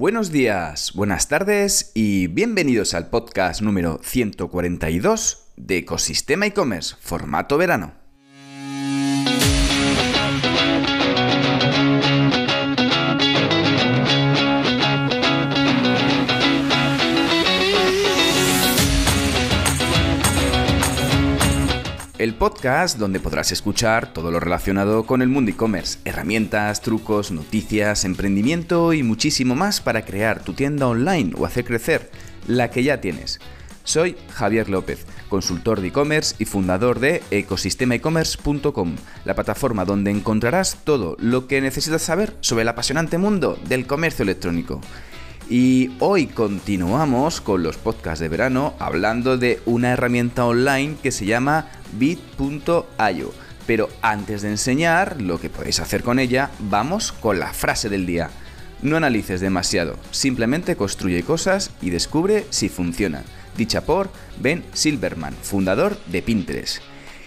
Buenos días, buenas tardes y bienvenidos al podcast número 142 de Ecosistema e-commerce, formato verano. El podcast donde podrás escuchar todo lo relacionado con el mundo e-commerce, herramientas, trucos, noticias, emprendimiento y muchísimo más para crear tu tienda online o hacer crecer la que ya tienes. Soy Javier López, consultor de e-commerce y fundador de ecosistemaecommerce.com, la plataforma donde encontrarás todo lo que necesitas saber sobre el apasionante mundo del comercio electrónico. Y hoy continuamos con los podcasts de verano hablando de una herramienta online que se llama bit.io. Pero antes de enseñar lo que podéis hacer con ella, vamos con la frase del día. No analices demasiado, simplemente construye cosas y descubre si funcionan. Dicha por Ben Silverman, fundador de Pinterest.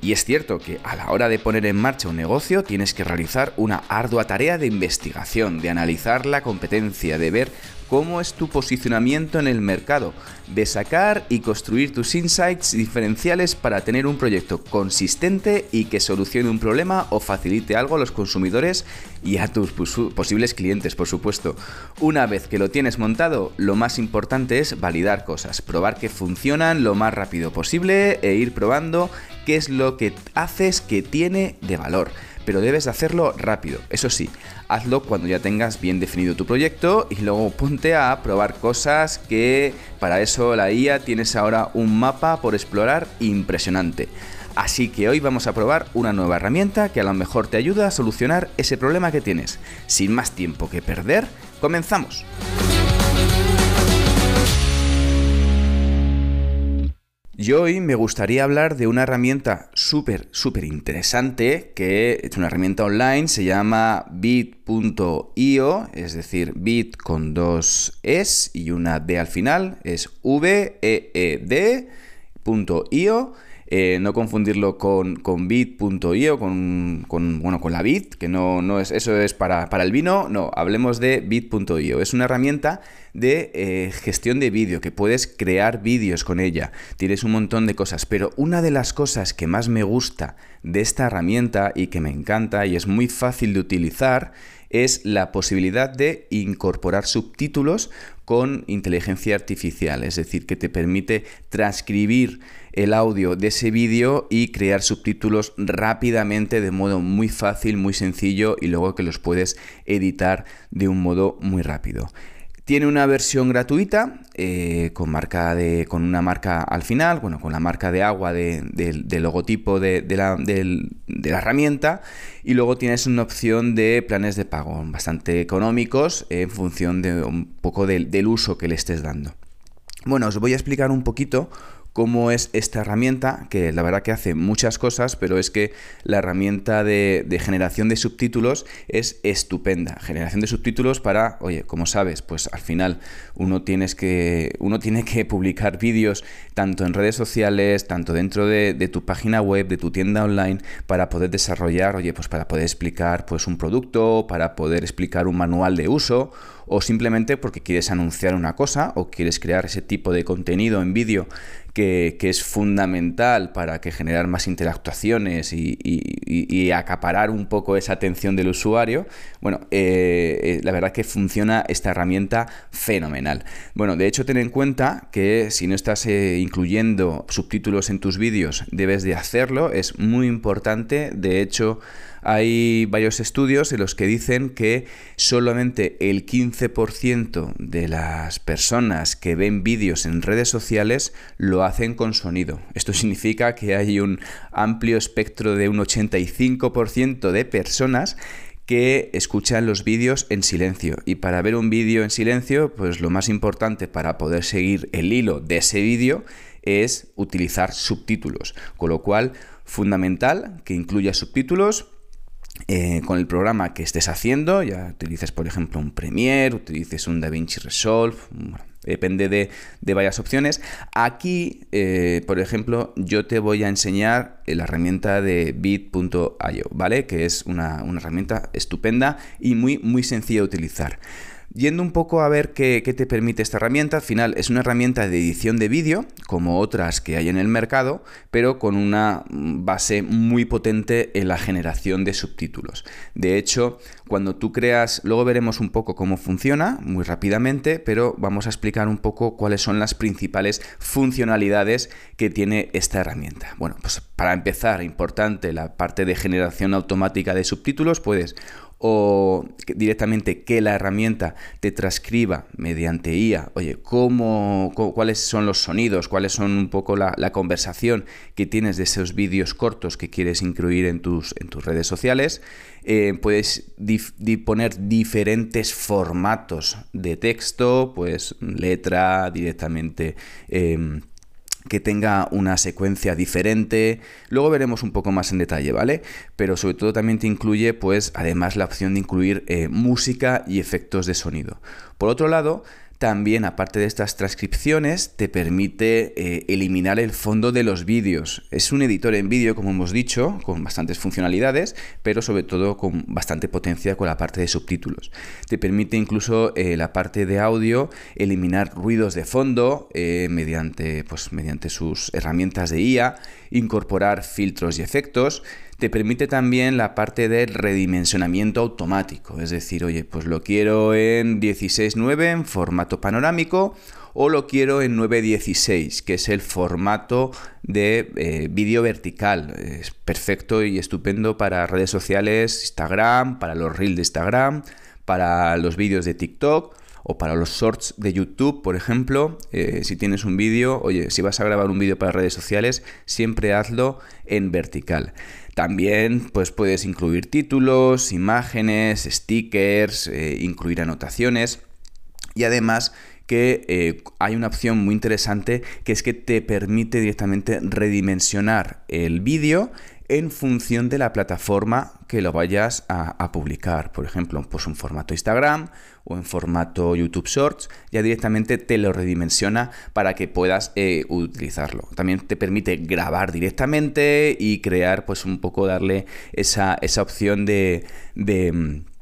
Y es cierto que a la hora de poner en marcha un negocio tienes que realizar una ardua tarea de investigación, de analizar la competencia, de ver cómo es tu posicionamiento en el mercado, de sacar y construir tus insights diferenciales para tener un proyecto consistente y que solucione un problema o facilite algo a los consumidores y a tus posibles clientes, por supuesto. Una vez que lo tienes montado, lo más importante es validar cosas, probar que funcionan lo más rápido posible e ir probando qué es lo que haces que tiene de valor pero debes hacerlo rápido. Eso sí, hazlo cuando ya tengas bien definido tu proyecto y luego ponte a probar cosas que para eso la IA tienes ahora un mapa por explorar impresionante. Así que hoy vamos a probar una nueva herramienta que a lo mejor te ayuda a solucionar ese problema que tienes. Sin más tiempo que perder, comenzamos. Y hoy me gustaría hablar de una herramienta súper, súper interesante, que es una herramienta online, se llama bit.io, es decir, bit con dos es y una d al final, es v e e d.io eh, no confundirlo con, con bit.io, con, con, bueno, con la bit, que no, no es, eso es para, para el vino, no, hablemos de bit.io. Es una herramienta de eh, gestión de vídeo, que puedes crear vídeos con ella, tienes un montón de cosas, pero una de las cosas que más me gusta de esta herramienta y que me encanta y es muy fácil de utilizar, es la posibilidad de incorporar subtítulos con inteligencia artificial, es decir, que te permite transcribir el audio de ese vídeo y crear subtítulos rápidamente de modo muy fácil, muy sencillo y luego que los puedes editar de un modo muy rápido. Tiene una versión gratuita eh, con, marca de, con una marca al final, bueno, con la marca de agua del logotipo de, la, herramienta y luego tienes una opción de planes de pago bastante económicos en función de un poco del uso que le estés dando. Bueno, os voy a explicar un poquito cómo es esta herramienta, que la verdad que hace muchas cosas, pero es que la herramienta de, generación de subtítulos es estupenda. Generación de subtítulos para, oye, como sabes, pues al final uno, tienes que, uno tiene que publicar vídeos tanto en redes sociales, tanto dentro de, de, tu página web, de tu tienda online, para poder desarrollar, oye, pues para poder explicar pues un producto, para poder explicar un manual de uso o simplemente porque quieres anunciar una cosa o quieres crear ese tipo de contenido en vídeo que, es fundamental para que generar más interactuaciones y, acaparar un poco esa atención del usuario, bueno, eh, eh, la verdad que funciona esta herramienta fenomenal. Bueno, de hecho, ten en cuenta que si no estás eh, incluyendo subtítulos en tus vídeos, debes de hacerlo, es muy importante, de hecho, hay varios estudios en los que dicen que solamente el 15% de las personas que ven vídeos en redes sociales lo hacen con sonido. Esto significa que hay un amplio espectro de un 85% de personas que escuchan los vídeos en silencio. Y para ver un vídeo en silencio, pues lo más importante para poder seguir el hilo de ese vídeo es utilizar subtítulos. Con lo cual, fundamental que incluya subtítulos eh, con el programa que estés haciendo, ya utilices por ejemplo un Premiere, utilices un DaVinci Resolve, depende de, varias opciones. Aquí, eh, por ejemplo, yo te voy a enseñar la herramienta de bit.io, ¿vale? Que es una, una herramienta estupenda y muy, muy sencilla de utilizar. Yendo un poco a ver qué, te permite esta herramienta, al final es una herramienta de edición de vídeo, como otras que hay en el mercado, pero con una base muy potente en la generación de subtítulos. De hecho, cuando tú creas, luego veremos un poco cómo funciona muy rápidamente, pero vamos a explicar un poco cuáles son las principales funcionalidades que tiene esta herramienta. Bueno, pues para empezar, importante la parte de generación automática de subtítulos, puedes o directamente que la herramienta te transcriba mediante IA, oye, cómo, cuáles son los sonidos, cuáles son un poco la, conversación que tienes de esos vídeos cortos que quieres incluir en tus, en tus redes sociales. Eh, puedes poner diferentes formatos de texto, pues letra directamente. Em, que tenga una secuencia diferente. Luego veremos un poco más en detalle, ¿vale? Pero sobre todo también te incluye, pues, además la opción de incluir eh, música y efectos de sonido. Por otro lado, también, aparte de estas transcripciones, te permite eh, eliminar el fondo de los vídeos. Es un editor en vídeo, como hemos dicho, con bastantes funcionalidades, pero sobre todo con bastante potencia con la parte de subtítulos. Te permite incluso eh, la parte de audio eliminar ruidos de fondo eh, mediante, pues, mediante sus herramientas de IA, incorporar filtros y efectos. Te permite también la parte del redimensionamiento automático, es decir, oye, pues lo quiero en 16.9 en formato panorámico o lo quiero en 9.16, que es el formato de eh, vídeo vertical. Es perfecto y estupendo para redes sociales, Instagram, para los reels de Instagram, para los vídeos de TikTok o para los shorts de YouTube, por ejemplo, eh, si tienes un vídeo, oye, si vas a grabar un vídeo para redes sociales, siempre hazlo en vertical. También pues, puedes incluir títulos, imágenes, stickers, eh, incluir anotaciones. Y además que eh, hay una opción muy interesante que es que te permite directamente redimensionar el vídeo en función de la plataforma que lo vayas a, publicar. Por ejemplo, pues un formato Instagram o en formato YouTube Shorts, ya directamente te lo redimensiona para que puedas eh, utilizarlo. También te permite grabar directamente y crear, pues un poco darle esa, opción de mm,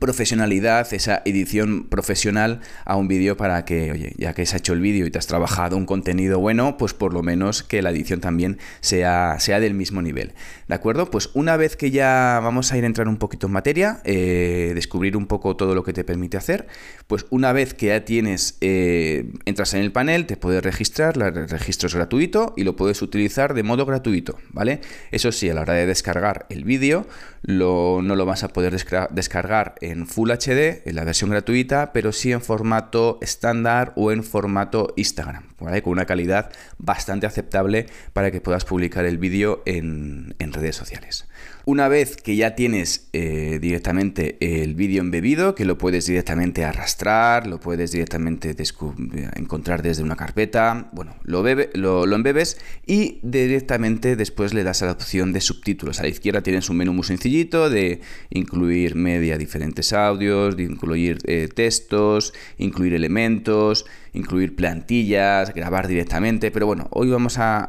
profesionalidad, esa edición profesional a un vídeo para que, oye, ya que se ha hecho el vídeo y te has trabajado un contenido bueno, pues por lo menos que la edición también sea, sea del mismo nivel. ¿De acuerdo? Pues una vez que ya vamos a ir a entrar un poquito en materia, eh, descubrir un poco todo lo que te permite hacer, pues una vez que ya tienes, eh, entras en el panel, te puedes registrar, el registro es gratuito y lo puedes utilizar de modo gratuito, ¿vale? Eso sí, a la hora de descargar el vídeo, no lo vas a poder descargar en Full HD, en la versión gratuita, pero sí en formato estándar o en formato Instagram, con una calidad bastante aceptable para que puedas publicar el vídeo en, en redes sociales. Una vez que ya tienes eh, directamente el vídeo embebido, que lo puedes directamente arrastrar, lo puedes directamente encontrar desde una carpeta, bueno, lo, lo, embebes y directamente después le das a la opción de subtítulos. A la izquierda tienes un menú muy sencillito de incluir media, diferentes audios, de incluir eh, textos, incluir elementos, incluir plantillas, grabar directamente, pero bueno, hoy vamos a,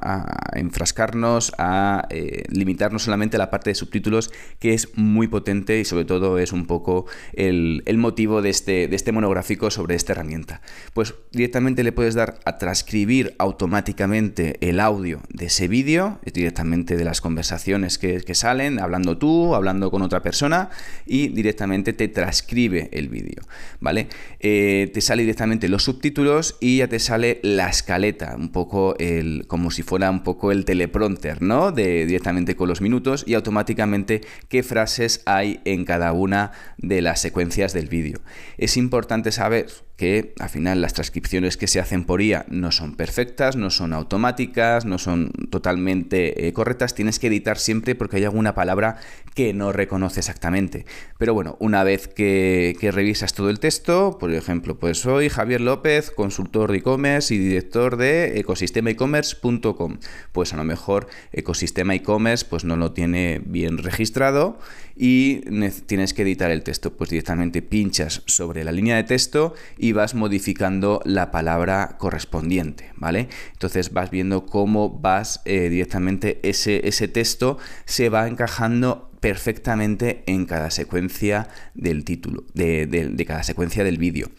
enfrascarnos, a eh, limitarnos solamente a la parte de subtítulos, que es muy potente y sobre todo es un poco el, motivo de este, de este monográfico sobre esta herramienta. Pues directamente le puedes dar a transcribir automáticamente el audio de ese vídeo, directamente de las conversaciones que, salen, hablando tú, hablando con otra persona, y directamente te transcribe el vídeo, ¿vale? Eh, te sale directamente los subtítulos y ya te sale la escaleta, un poco el, como si fuera un poco el teleprompter, ¿no? De, directamente con los minutos y automáticamente qué frases hay en cada una de las secuencias del vídeo. Es importante saber que al final las transcripciones que se hacen por IA no son perfectas, no son automáticas, no son totalmente eh, correctas, tienes que editar siempre porque hay alguna palabra que no reconoce exactamente. Pero bueno, una vez que, revisas todo el texto, por ejemplo, pues soy Javier López, consultor de e-commerce y director de ecosistemaecommerce.com. Pues a lo mejor ecosistema e-commerce pues no lo tiene bien registrado y tienes que editar el texto. Pues directamente pinchas sobre la línea de texto y vas modificando la palabra correspondiente, ¿vale? Entonces vas viendo cómo vas eh, directamente ese, ese texto se va encajando perfectamente en cada secuencia del título, de, cada secuencia del vídeo.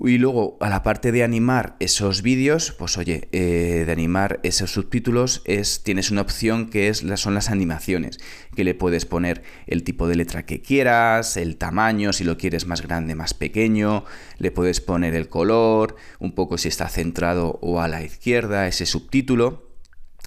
Y luego, a la parte de animar esos vídeos, pues oye, eh, de animar esos subtítulos, es, tienes una opción que es, son las animaciones, que le puedes poner el tipo de letra que quieras, el tamaño, si lo quieres más grande, más pequeño, le puedes poner el color, un poco si está centrado o a la izquierda, ese subtítulo.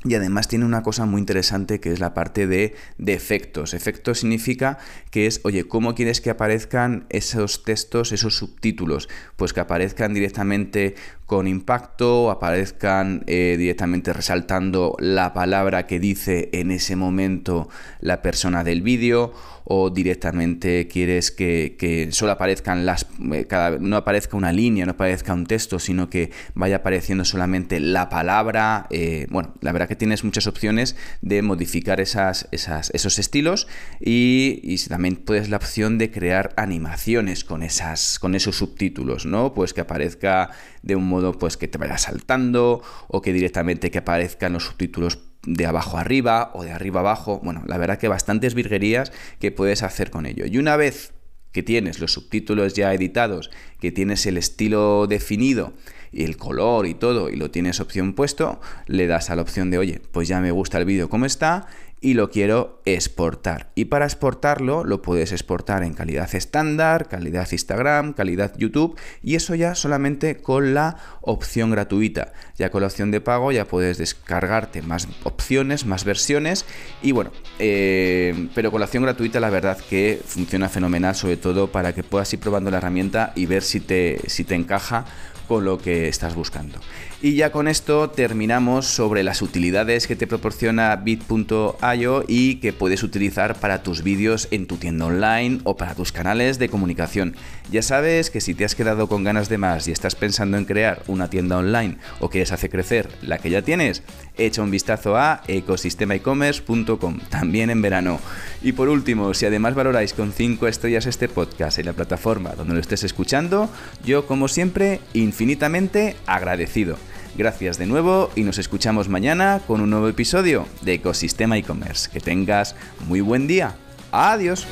Y además tiene una cosa muy interesante que es la parte de, efectos. Efectos significa que es, oye, ¿cómo quieres que aparezcan esos textos, esos subtítulos? Pues que aparezcan directamente con impacto, aparezcan eh, directamente resaltando la palabra que dice en ese momento la persona del vídeo o directamente quieres que, solo aparezcan las eh, cada, no aparezca una línea, no aparezca un texto, sino que vaya apareciendo solamente la palabra. Eh, bueno, la verdad que tienes muchas opciones de modificar esas, esos estilos y, y, también puedes la opción de crear animaciones con, esas, con esos subtítulos, ¿no? Pues que aparezca de un modo pues que te vaya saltando o que directamente que aparezcan los subtítulos de abajo arriba o de arriba abajo. Bueno, la verdad que bastantes virguerías que puedes hacer con ello. Y una vez que tienes los subtítulos ya editados, que tienes el estilo definido y el color y todo, y lo tienes opción puesto, le das a la opción de, oye, pues ya me gusta el vídeo como está y lo quiero exportar. Y para exportarlo lo puedes exportar en calidad estándar, calidad Instagram, calidad YouTube y eso ya solamente con la opción gratuita. Ya con la opción de pago ya puedes descargarte más opciones, más versiones y bueno, eh, pero con la opción gratuita la verdad que funciona fenomenal sobre todo para que puedas ir probando la herramienta y ver si te, si te encaja con lo que estás buscando. Y ya con esto terminamos sobre las utilidades que te proporciona bit.io y que puedes utilizar para tus vídeos en tu tienda online o para tus canales de comunicación. Ya sabes que si te has quedado con ganas de más y estás pensando en crear una tienda online o quieres hacer crecer la que ya tienes, echa un vistazo a ecosistemaecommerce.com, también en verano. Y por último, si además valoráis con 5 estrellas este podcast en la plataforma donde lo estés escuchando, yo como siempre infinitamente agradecido. Gracias de nuevo y nos escuchamos mañana con un nuevo episodio de Ecosistema e-commerce. Que tengas muy buen día. Adiós.